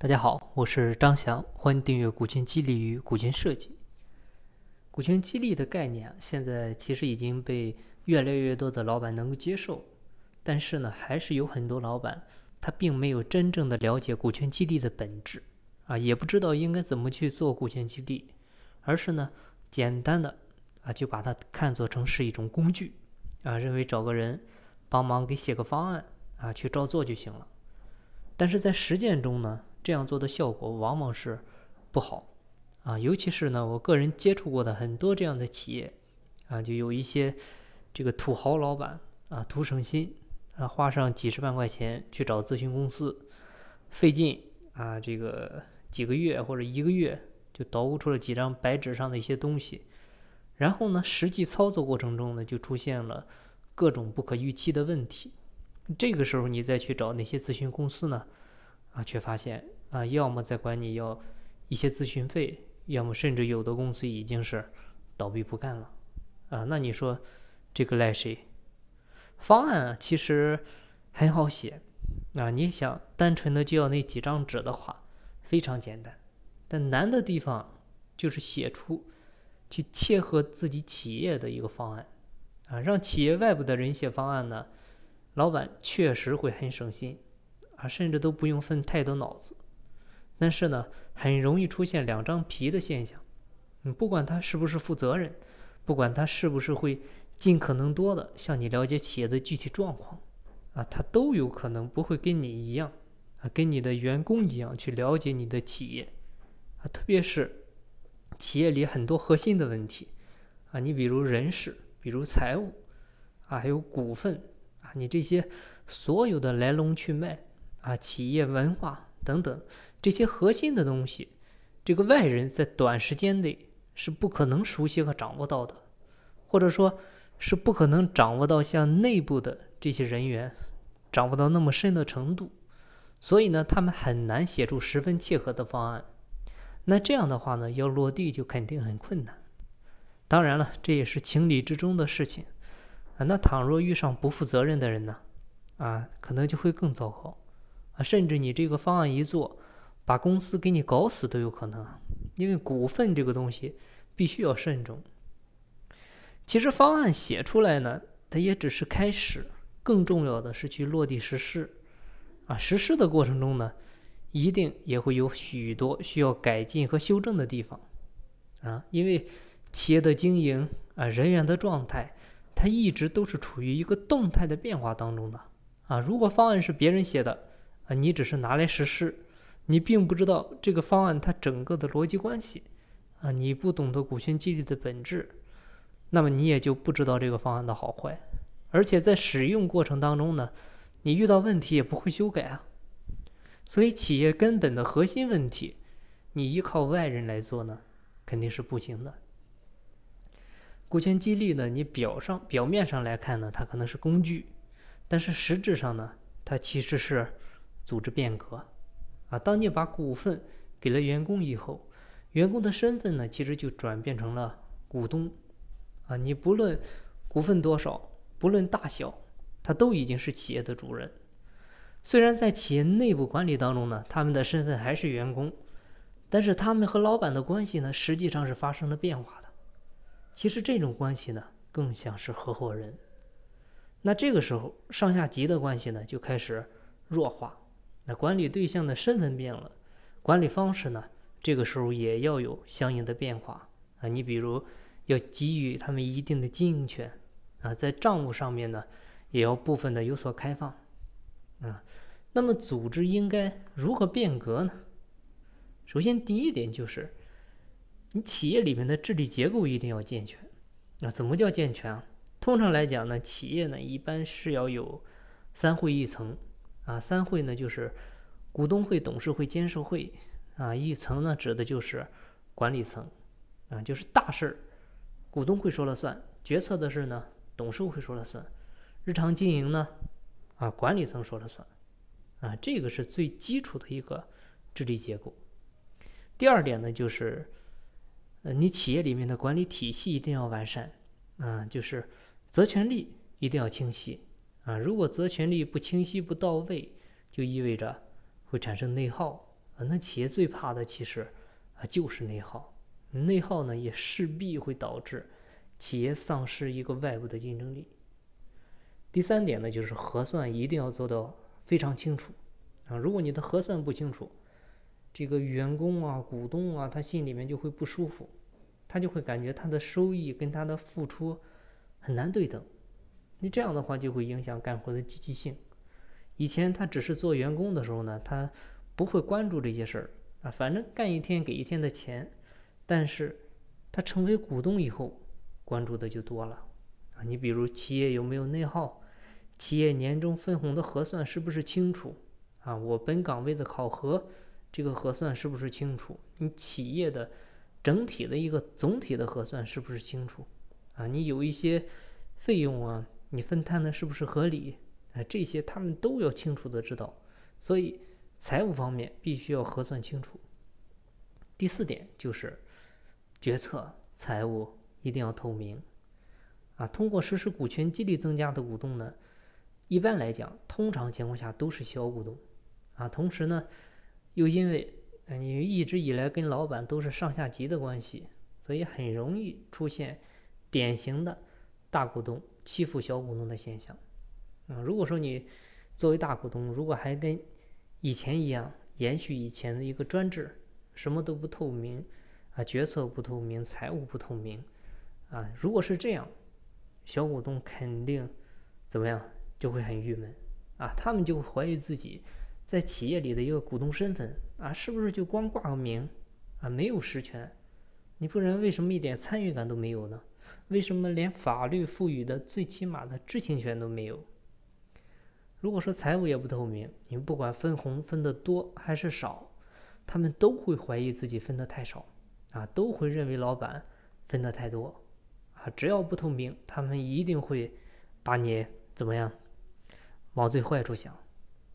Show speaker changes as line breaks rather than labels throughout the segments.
大家好，我是张翔，欢迎订阅《股权激励与股权设计》。股权激励的概念，现在其实已经被越来越多的老板能够接受，但是呢，还是有很多老板他并没有真正的了解股权激励的本质啊，也不知道应该怎么去做股权激励，而是呢，简单的啊就把它看作成是一种工具啊，认为找个人帮忙给写个方案啊，去照做就行了。但是在实践中呢，这样做的效果往往是不好啊，尤其是呢，我个人接触过的很多这样的企业啊，就有一些这个土豪老板啊，图省心啊，花上几十万块钱去找咨询公司，费劲啊，这个几个月或者一个月就捣鼓出了几张白纸上的一些东西，然后呢，实际操作过程中呢，就出现了各种不可预期的问题。这个时候你再去找那些咨询公司呢，啊，却发现啊，要么在管你要一些咨询费，要么甚至有的公司已经是倒闭不干了，啊，那你说这个赖谁？方案啊，其实很好写，啊，你想单纯的就要那几张纸的话，非常简单，但难的地方就是写出去切合自己企业的一个方案，啊，让企业外部的人写方案呢。老板确实会很省心，啊，甚至都不用费太多脑子。但是呢，很容易出现两张皮的现象。嗯，不管他是不是负责任，不管他是不是会尽可能多的向你了解企业的具体状况，啊，他都有可能不会跟你一样，啊，跟你的员工一样去了解你的企业，啊，特别是企业里很多核心的问题，啊，你比如人事，比如财务，啊，还有股份。啊你这些所有的来龙去脉啊，企业文化等等这些核心的东西，这个外人在短时间内是不可能熟悉和掌握到的，或者说，是不可能掌握到像内部的这些人员掌握到那么深的程度，所以呢，他们很难写出十分切合的方案。那这样的话呢，要落地就肯定很困难。当然了，这也是情理之中的事情。啊，那倘若遇上不负责任的人呢？啊，可能就会更糟糕，啊，甚至你这个方案一做，把公司给你搞死都有可能。因为股份这个东西必须要慎重。其实方案写出来呢，它也只是开始，更重要的是去落地实施。啊，实施的过程中呢，一定也会有许多需要改进和修正的地方。啊，因为企业的经营啊，人员的状态。它一直都是处于一个动态的变化当中的啊！如果方案是别人写的啊，你只是拿来实施，你并不知道这个方案它整个的逻辑关系啊，你不懂得股权激励的本质，那么你也就不知道这个方案的好坏，而且在使用过程当中呢，你遇到问题也不会修改啊。所以企业根本的核心问题，你依靠外人来做呢，肯定是不行的。股权激励呢？你表上表面上来看呢，它可能是工具，但是实质上呢，它其实是组织变革啊。当你把股份给了员工以后，员工的身份呢，其实就转变成了股东啊。你不论股份多少，不论大小，他都已经是企业的主人。虽然在企业内部管理当中呢，他们的身份还是员工，但是他们和老板的关系呢，实际上是发生了变化的。其实这种关系呢，更像是合伙人。那这个时候，上下级的关系呢，就开始弱化。那管理对象的身份变了，管理方式呢，这个时候也要有相应的变化啊。你比如要给予他们一定的经营权啊，在账务上面呢，也要部分的有所开放啊。那么组织应该如何变革呢？首先，第一点就是。你企业里面的治理结构一定要健全，那怎么叫健全啊？通常来讲呢，企业呢一般是要有三会一层啊，三会呢就是股东会、董事会、监事会啊，一层呢指的就是管理层啊，就是大事儿股东会说了算，决策的事呢董事会说了算，日常经营呢啊管理层说了算啊，这个是最基础的一个治理结构。第二点呢就是。呃，你企业里面的管理体系一定要完善，啊，就是责权利一定要清晰，啊，如果责权利不清晰不到位，就意味着会产生内耗，啊，那企业最怕的其实啊就是内耗，内耗呢也势必会导致企业丧失一个外部的竞争力。第三点呢，就是核算一定要做到非常清楚。啊，如果你的核算不清楚，这个员工啊、股东啊，他心里面就会不舒服，他就会感觉他的收益跟他的付出很难对等，你这样的话就会影响干活的积极性。以前他只是做员工的时候呢，他不会关注这些事儿啊，反正干一天给一天的钱。但是，他成为股东以后，关注的就多了啊。你比如企业有没有内耗，企业年终分红的核算是不是清楚啊？我本岗位的考核，这个核算是不是清楚？你企业的整体的一个总体的核算是不是清楚啊？你有一些费用啊，你分摊的是不是合理？啊这些他们都要清楚的知道，所以财务方面必须要核算清楚。第四点就是决策财务一定要透明啊！通过实施股权激励增加的股东呢，一般来讲，通常情况下都是小股东啊。同时呢，又因为你一直以来跟老板都是上下级的关系，所以很容易出现典型的大股东欺负小股东的现象。啊，如果说你作为大股东，如果还跟以前一样延续以前的一个专制，什么都不透明，啊，决策不透明，财务不透明，啊，如果是这样，小股东肯定怎么样就会很郁闷，啊，他们就会怀疑自己在企业里的一个股东身份，啊，是不是就光挂个名，啊，没有实权？你不然为什么一点参与感都没有呢？为什么连法律赋予的最起码的知情权都没有？如果说财务也不透明，你们不管分红分的多还是少，他们都会怀疑自己分的太少，啊，都会认为老板分的太多，啊，只要不透明，他们一定会把你怎么样，往最坏处想，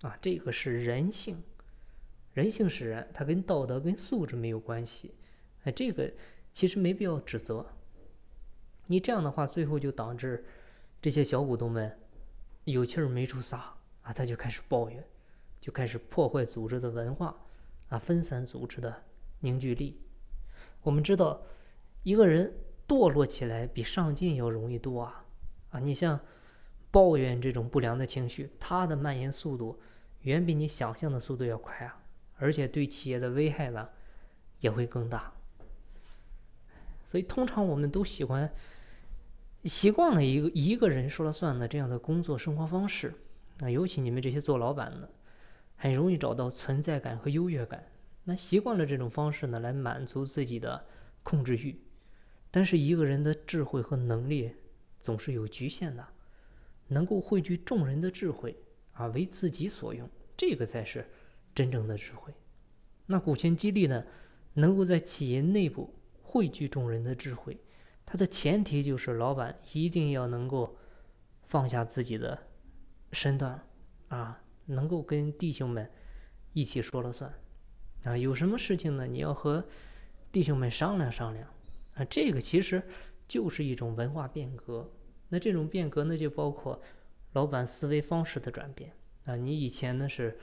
啊，这个是人性，人性使然，它跟道德跟素质没有关系，哎，这个其实没必要指责，你这样的话，最后就导致这些小股东们。有气儿没处撒啊，他就开始抱怨，就开始破坏组织的文化，啊，分散组织的凝聚力。我们知道，一个人堕落起来比上进要容易多啊啊！你像抱怨这种不良的情绪，它的蔓延速度远比你想象的速度要快啊，而且对企业的危害呢也会更大。所以，通常我们都喜欢。习惯了一个一个人说了算的这样的工作生活方式，啊，尤其你们这些做老板的，很容易找到存在感和优越感。那习惯了这种方式呢，来满足自己的控制欲。但是一个人的智慧和能力总是有局限的，能够汇聚众人的智慧啊，为自己所用，这个才是真正的智慧。那股权激励呢，能够在企业内部汇聚众人的智慧。它的前提就是老板一定要能够放下自己的身段啊，能够跟弟兄们一起说了算啊。有什么事情呢？你要和弟兄们商量商量啊。这个其实就是一种文化变革。那这种变革呢，就包括老板思维方式的转变啊。你以前呢是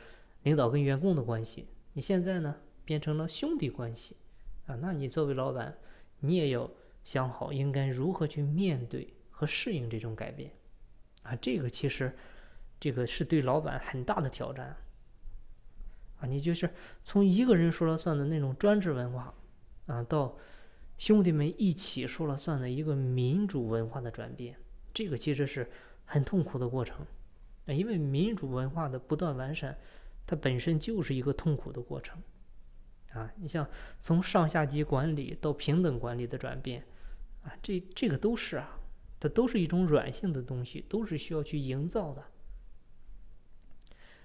领导跟员工的关系，你现在呢变成了兄弟关系啊。那你作为老板，你也要。想好应该如何去面对和适应这种改变，啊，这个其实，这个是对老板很大的挑战，啊，你就是从一个人说了算的那种专制文化，啊，到兄弟们一起说了算的一个民主文化的转变，这个其实是很痛苦的过程，啊，因为民主文化的不断完善，它本身就是一个痛苦的过程。啊，你像从上下级管理到平等管理的转变，啊，这这个都是啊，它都是一种软性的东西，都是需要去营造的。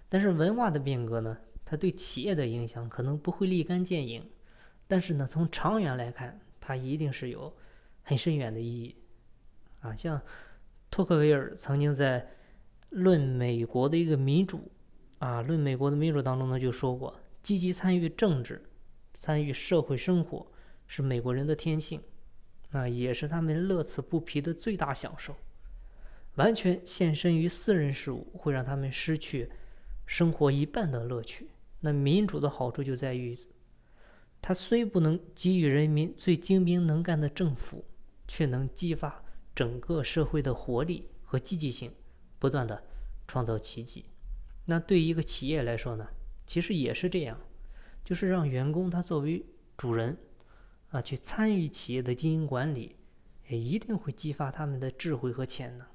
但是文化的变革呢，它对企业的影响可能不会立竿见影，但是呢，从长远来看，它一定是有很深远的意义。啊，像托克维尔曾经在《论美国的一个民主》啊，《论美国的民主》当中呢就说过，积极参与政治。参与社会生活是美国人的天性，那，也是他们乐此不疲的最大享受。完全献身于私人事务，会让他们失去生活一半的乐趣。那民主的好处就在于，它虽不能给予人民最精明能干的政府，却能激发整个社会的活力和积极性，不断的创造奇迹。那对于一个企业来说呢，其实也是这样，就是让员工他作为主人啊，去参与企业的经营管理，也一定会激发他们的智慧和潜能。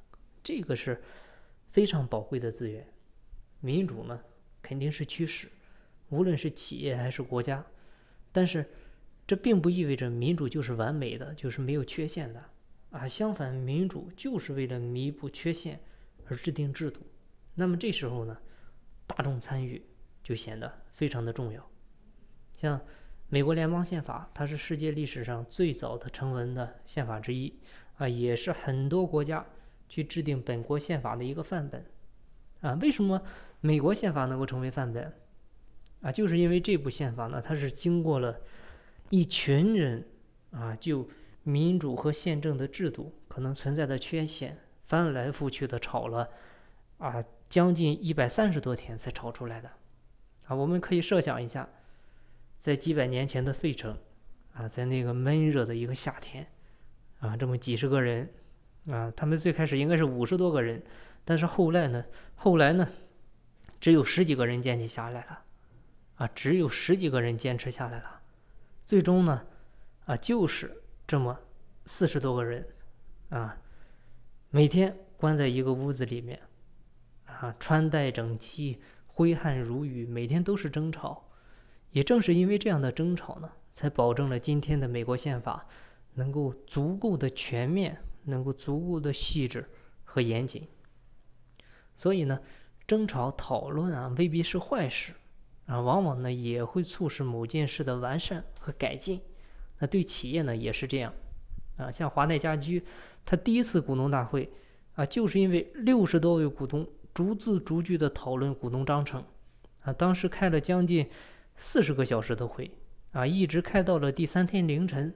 这个是非常宝贵的资源。民主呢，肯定是趋势。无论是企业还是国家，但是这并不意味着民主就是完美的，就是没有缺陷的啊。相反，民主就是为了弥补缺陷而制定制度。那么这时候呢，大众参与就显得非常的重要。像美国联邦宪法，它是世界历史上最早的成文的宪法之一啊，也是很多国家去制定本国宪法的一个范本啊。为什么美国宪法能够成为范本？啊，就是因为这部宪法呢，它是经过了一群人啊，就民主和宪政的制度可能存在的缺陷，翻来覆去的吵了啊，将近一百三十多天才吵出来的。啊，我们可以设想一下，在几百年前的费城啊，在那个闷热的一个夏天啊，这么几十个人啊，他们最开始应该是五十多个人，但是后来呢，后来呢，只有十几个人坚持下来了。啊，只有十几个人坚持下来了，最终呢，啊，就是这么四十多个人，啊，每天关在一个屋子里面，啊，穿戴整齐，挥汗如雨，每天都是争吵。也正是因为这样的争吵呢，才保证了今天的美国宪法能够足够的全面，能够足够的细致和严谨。所以呢，争吵讨论啊，未必是坏事。啊，往往呢也会促使某件事的完善和改进。那对企业呢也是这样。啊，像华耐家居，它第一次股东大会啊，就是因为六十多位股东逐字逐句的讨论股东章程。啊，当时开了将近四十个小时的会，啊，一直开到了第三天凌晨。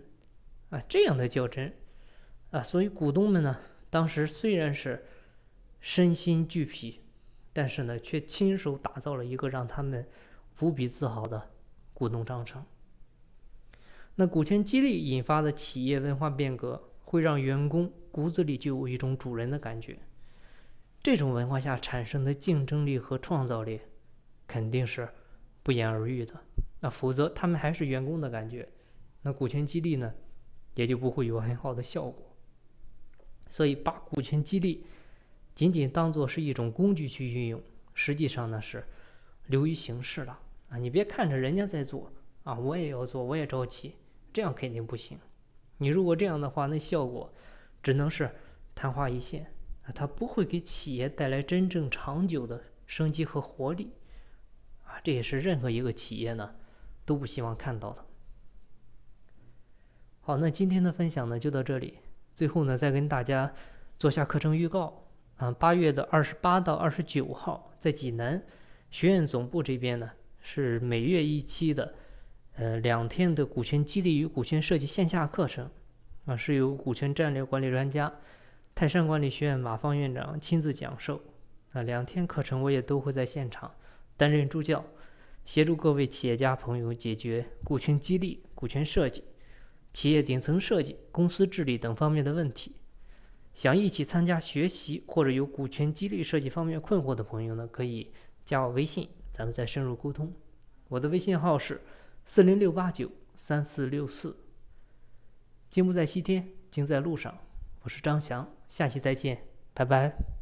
啊，这样的较真，啊，所以股东们呢，当时虽然是身心俱疲，但是呢，却亲手打造了一个让他们。无比自豪的股东章程。那股权激励引发的企业文化变革，会让员工骨子里就有一种主人的感觉。这种文化下产生的竞争力和创造力，肯定是不言而喻的。那否则他们还是员工的感觉，那股权激励呢，也就不会有很好的效果。所以把股权激励仅仅当做是一种工具去运用，实际上呢是流于形式了。啊，你别看着人家在做啊，我也要做，我也着急，这样肯定不行。你如果这样的话，那效果只能是昙花一现啊，它不会给企业带来真正长久的生机和活力，这也是任何一个企业呢都不希望看到的。好，那今天的分享呢就到这里。最后呢，再跟大家做下课程预告啊，八月的二十八到二十九号，在济南学院总部这边呢。是每月一期的，呃，两天的股权激励与股权设计线下课程，啊，是由股权战略管理专家泰山管理学院马方院长亲自讲授，啊，两天课程我也都会在现场担任助教，协助各位企业家朋友解决股权激励、股权设计、企业顶层设计、公司治理等方面的问题。想一起参加学习或者有股权激励设计方面困惑的朋友呢，可以加我微信。咱们再深入沟通，我的微信号是四零六八九三四六四。金不在西天，金在路上。我是张翔，下期再见，拜拜。